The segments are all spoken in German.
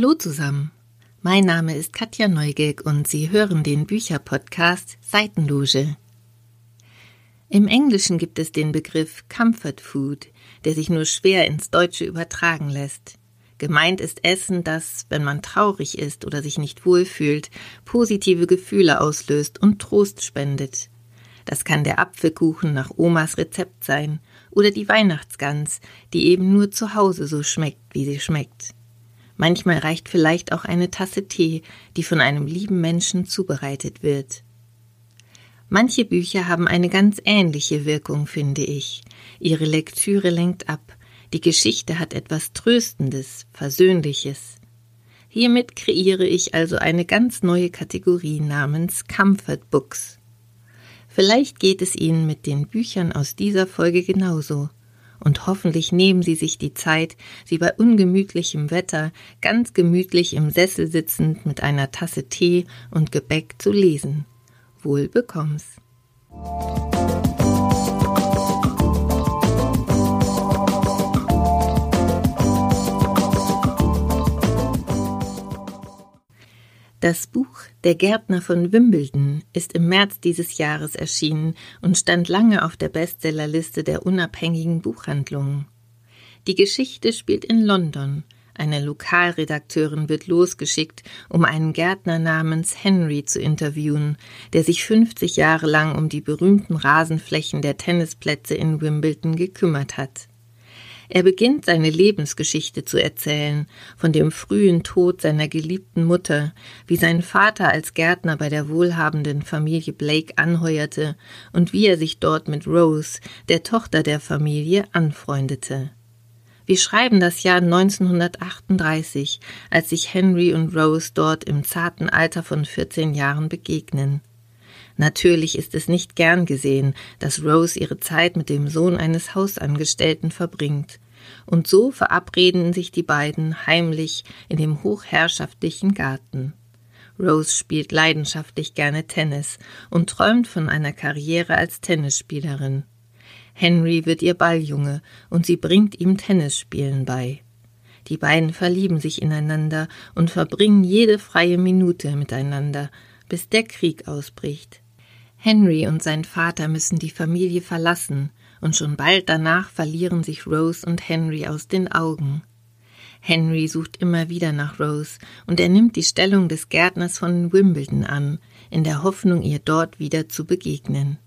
Hallo zusammen. Mein Name ist Katja Neugig und Sie hören den Bücherpodcast Seitenloge. Im Englischen gibt es den Begriff Comfort Food, der sich nur schwer ins Deutsche übertragen lässt. Gemeint ist Essen, das, wenn man traurig ist oder sich nicht wohlfühlt, positive Gefühle auslöst und Trost spendet. Das kann der Apfelkuchen nach Omas Rezept sein oder die Weihnachtsgans, die eben nur zu Hause so schmeckt, wie sie schmeckt. Manchmal reicht vielleicht auch eine Tasse Tee, die von einem lieben Menschen zubereitet wird. Manche Bücher haben eine ganz ähnliche Wirkung, finde ich. Ihre Lektüre lenkt ab. Die Geschichte hat etwas Tröstendes, Versöhnliches. Hiermit kreiere ich also eine ganz neue Kategorie namens Comfort Books. Vielleicht geht es Ihnen mit den Büchern aus dieser Folge genauso und hoffentlich nehmen Sie sich die Zeit, sie bei ungemütlichem Wetter ganz gemütlich im Sessel sitzend mit einer Tasse Tee und Gebäck zu lesen. Wohl bekomm's. Das Buch Der Gärtner von Wimbledon ist im März dieses Jahres erschienen und stand lange auf der Bestsellerliste der unabhängigen Buchhandlungen. Die Geschichte spielt in London. Eine Lokalredakteurin wird losgeschickt, um einen Gärtner namens Henry zu interviewen, der sich 50 Jahre lang um die berühmten Rasenflächen der Tennisplätze in Wimbledon gekümmert hat. Er beginnt seine Lebensgeschichte zu erzählen, von dem frühen Tod seiner geliebten Mutter, wie sein Vater als Gärtner bei der wohlhabenden Familie Blake anheuerte und wie er sich dort mit Rose, der Tochter der Familie, anfreundete. Wir schreiben das Jahr 1938, als sich Henry und Rose dort im zarten Alter von 14 Jahren begegnen. Natürlich ist es nicht gern gesehen, dass Rose ihre Zeit mit dem Sohn eines Hausangestellten verbringt. Und so verabreden sich die beiden heimlich in dem hochherrschaftlichen Garten. Rose spielt leidenschaftlich gerne Tennis und träumt von einer Karriere als Tennisspielerin. Henry wird ihr Balljunge und sie bringt ihm Tennisspielen bei. Die beiden verlieben sich ineinander und verbringen jede freie Minute miteinander, bis der Krieg ausbricht. Henry und sein Vater müssen die Familie verlassen, und schon bald danach verlieren sich Rose und Henry aus den Augen. Henry sucht immer wieder nach Rose, und er nimmt die Stellung des Gärtners von Wimbledon an, in der Hoffnung, ihr dort wieder zu begegnen.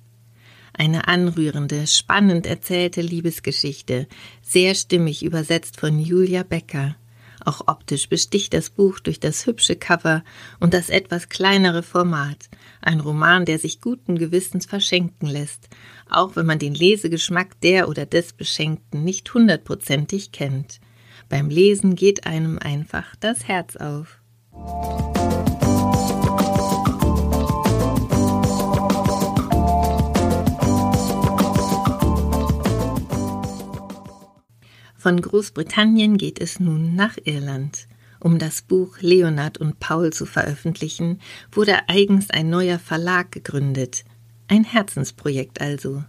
Eine anrührende, spannend erzählte Liebesgeschichte, sehr stimmig übersetzt von Julia Becker. Auch optisch besticht das Buch durch das hübsche Cover und das etwas kleinere Format. Ein Roman, der sich guten Gewissens verschenken lässt, auch wenn man den Lesegeschmack der oder des Beschenkten nicht hundertprozentig kennt. Beim Lesen geht einem einfach das Herz auf. Von Großbritannien geht es nun nach Irland. Um das Buch Leonard und Paul zu veröffentlichen, wurde eigens ein neuer Verlag gegründet. Ein Herzensprojekt also.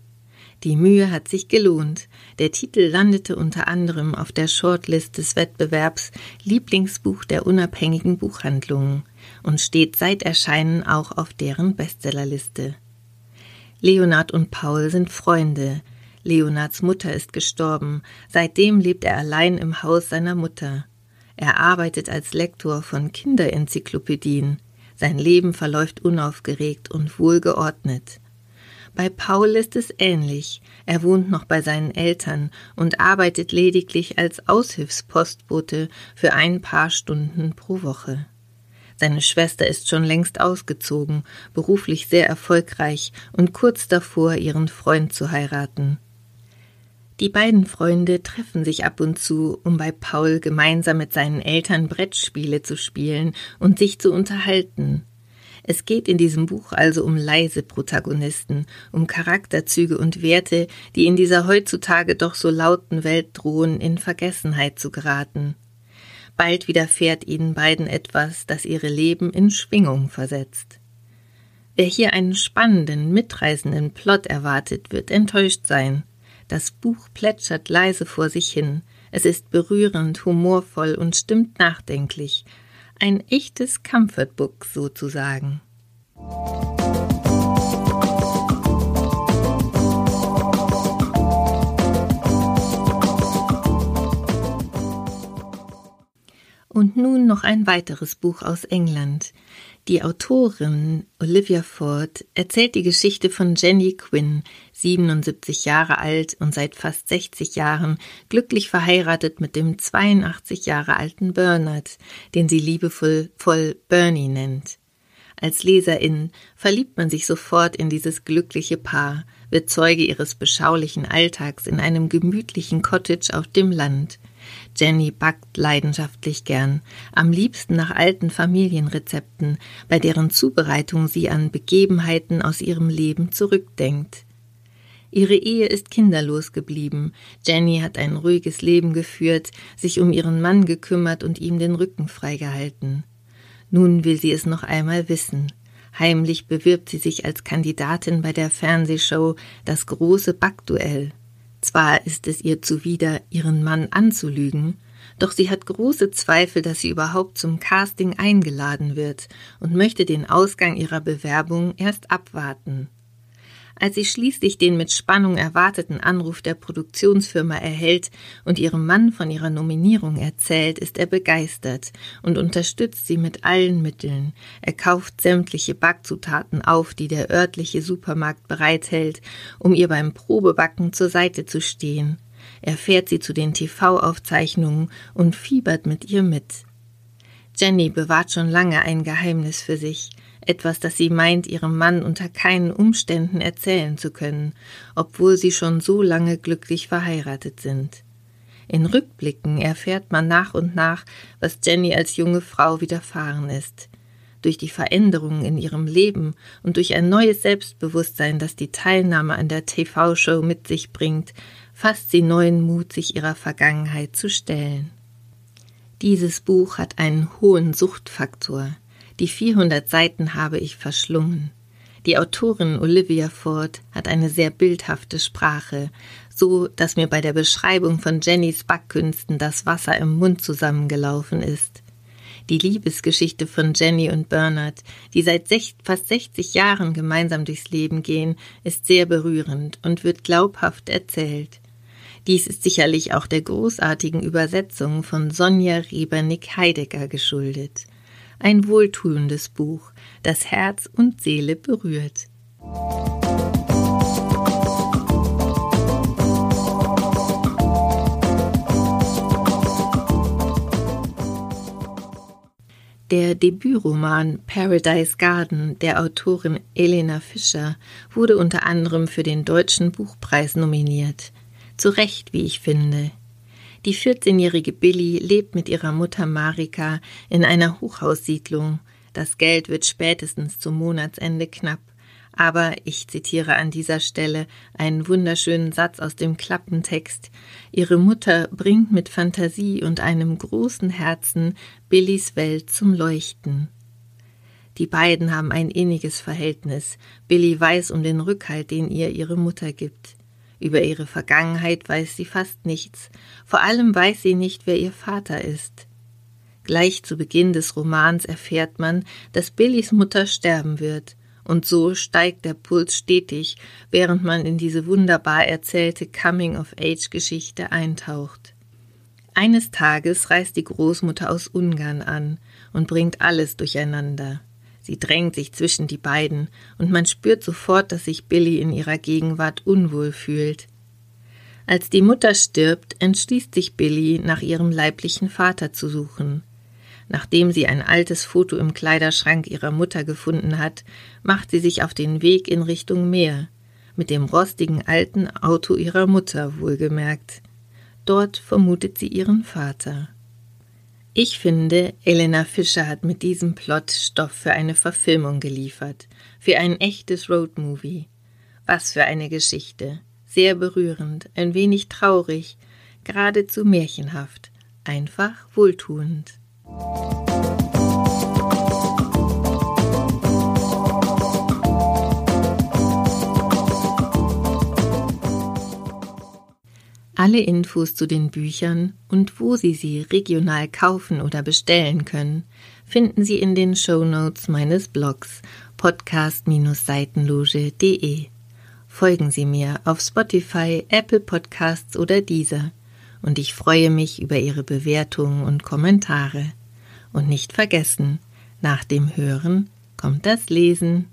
Die Mühe hat sich gelohnt. Der Titel landete unter anderem auf der Shortlist des Wettbewerbs Lieblingsbuch der unabhängigen Buchhandlungen und steht seit Erscheinen auch auf deren Bestsellerliste. Leonard und Paul sind Freunde, Leonards Mutter ist gestorben, seitdem lebt er allein im Haus seiner Mutter. Er arbeitet als Lektor von Kinderenzyklopädien. Sein Leben verläuft unaufgeregt und wohlgeordnet. Bei Paul ist es ähnlich. Er wohnt noch bei seinen Eltern und arbeitet lediglich als Aushilfspostbote für ein paar Stunden pro Woche. Seine Schwester ist schon längst ausgezogen, beruflich sehr erfolgreich und kurz davor, ihren Freund zu heiraten. Die beiden Freunde treffen sich ab und zu, um bei Paul gemeinsam mit seinen Eltern Brettspiele zu spielen und sich zu unterhalten. Es geht in diesem Buch also um leise Protagonisten, um Charakterzüge und Werte, die in dieser heutzutage doch so lauten Welt drohen, in Vergessenheit zu geraten. Bald widerfährt ihnen beiden etwas, das ihre Leben in Schwingung versetzt. Wer hier einen spannenden, mitreißenden Plot erwartet, wird enttäuscht sein. Das Buch plätschert leise vor sich hin. Es ist berührend, humorvoll und stimmt nachdenklich. Ein echtes Comfort Book sozusagen. Und nun noch ein weiteres Buch aus England. Die Autorin Olivia Ford erzählt die Geschichte von Jenny Quinn, 77 Jahre alt und seit fast 60 Jahren glücklich verheiratet mit dem 82 Jahre alten Bernard, den sie liebevoll voll Bernie nennt. Als Leserin verliebt man sich sofort in dieses glückliche Paar, wird Zeuge ihres beschaulichen Alltags in einem gemütlichen Cottage auf dem Land – Jenny backt leidenschaftlich gern, am liebsten nach alten Familienrezepten, bei deren Zubereitung sie an Begebenheiten aus ihrem Leben zurückdenkt. Ihre Ehe ist kinderlos geblieben. Jenny hat ein ruhiges Leben geführt, sich um ihren Mann gekümmert und ihm den Rücken freigehalten. Nun will sie es noch einmal wissen. Heimlich bewirbt sie sich als Kandidatin bei der Fernsehshow Das große Backduell. Zwar ist es ihr zuwider, ihren Mann anzulügen, doch sie hat große Zweifel, dass sie überhaupt zum Casting eingeladen wird und möchte den Ausgang ihrer Bewerbung erst abwarten. Als sie schließlich den mit Spannung erwarteten Anruf der Produktionsfirma erhält und ihrem Mann von ihrer Nominierung erzählt, ist er begeistert und unterstützt sie mit allen Mitteln. Er kauft sämtliche Backzutaten auf, die der örtliche Supermarkt bereithält, um ihr beim Probebacken zur Seite zu stehen. Er fährt sie zu den TV-Aufzeichnungen und fiebert mit ihr mit. Jenny bewahrt schon lange ein Geheimnis für sich etwas, das sie meint, ihrem Mann unter keinen Umständen erzählen zu können, obwohl sie schon so lange glücklich verheiratet sind. In Rückblicken erfährt man nach und nach, was Jenny als junge Frau widerfahren ist. Durch die Veränderungen in ihrem Leben und durch ein neues Selbstbewusstsein, das die Teilnahme an der TV-Show mit sich bringt, fasst sie neuen Mut, sich ihrer Vergangenheit zu stellen. Dieses Buch hat einen hohen Suchtfaktor. Die 400 Seiten habe ich verschlungen. Die Autorin Olivia Ford hat eine sehr bildhafte Sprache, so dass mir bei der Beschreibung von Jennys Backkünsten das Wasser im Mund zusammengelaufen ist. Die Liebesgeschichte von Jenny und Bernard, die seit fast 60 Jahren gemeinsam durchs Leben gehen, ist sehr berührend und wird glaubhaft erzählt. Dies ist sicherlich auch der großartigen Übersetzung von Sonja Riebernick-Heidegger geschuldet ein wohltuendes Buch, das Herz und Seele berührt. Der Debütroman Paradise Garden der Autorin Elena Fischer wurde unter anderem für den Deutschen Buchpreis nominiert. Zu Recht, wie ich finde. Die 14-jährige Billy lebt mit ihrer Mutter Marika in einer Hochhaussiedlung. Das Geld wird spätestens zum Monatsende knapp. Aber ich zitiere an dieser Stelle einen wunderschönen Satz aus dem Klappentext. Ihre Mutter bringt mit Fantasie und einem großen Herzen Billys Welt zum Leuchten. Die beiden haben ein inniges Verhältnis. Billy weiß um den Rückhalt, den ihr ihre Mutter gibt. Über ihre Vergangenheit weiß sie fast nichts, vor allem weiß sie nicht, wer ihr Vater ist. Gleich zu Beginn des Romans erfährt man, dass Billys Mutter sterben wird, und so steigt der Puls stetig, während man in diese wunderbar erzählte Coming-of-Age-Geschichte eintaucht. Eines Tages reist die Großmutter aus Ungarn an und bringt alles durcheinander. Sie drängt sich zwischen die beiden, und man spürt sofort, dass sich Billy in ihrer Gegenwart unwohl fühlt. Als die Mutter stirbt, entschließt sich Billy, nach ihrem leiblichen Vater zu suchen. Nachdem sie ein altes Foto im Kleiderschrank ihrer Mutter gefunden hat, macht sie sich auf den Weg in Richtung Meer, mit dem rostigen alten Auto ihrer Mutter wohlgemerkt. Dort vermutet sie ihren Vater. Ich finde, Elena Fischer hat mit diesem Plot Stoff für eine Verfilmung geliefert, für ein echtes Roadmovie. Was für eine Geschichte. Sehr berührend, ein wenig traurig, geradezu märchenhaft, einfach wohltuend. Alle Infos zu den Büchern und wo Sie sie regional kaufen oder bestellen können, finden Sie in den Show Notes meines Blogs podcast-seitenloge.de. Folgen Sie mir auf Spotify, Apple Podcasts oder dieser und ich freue mich über Ihre Bewertungen und Kommentare. Und nicht vergessen, nach dem Hören kommt das Lesen.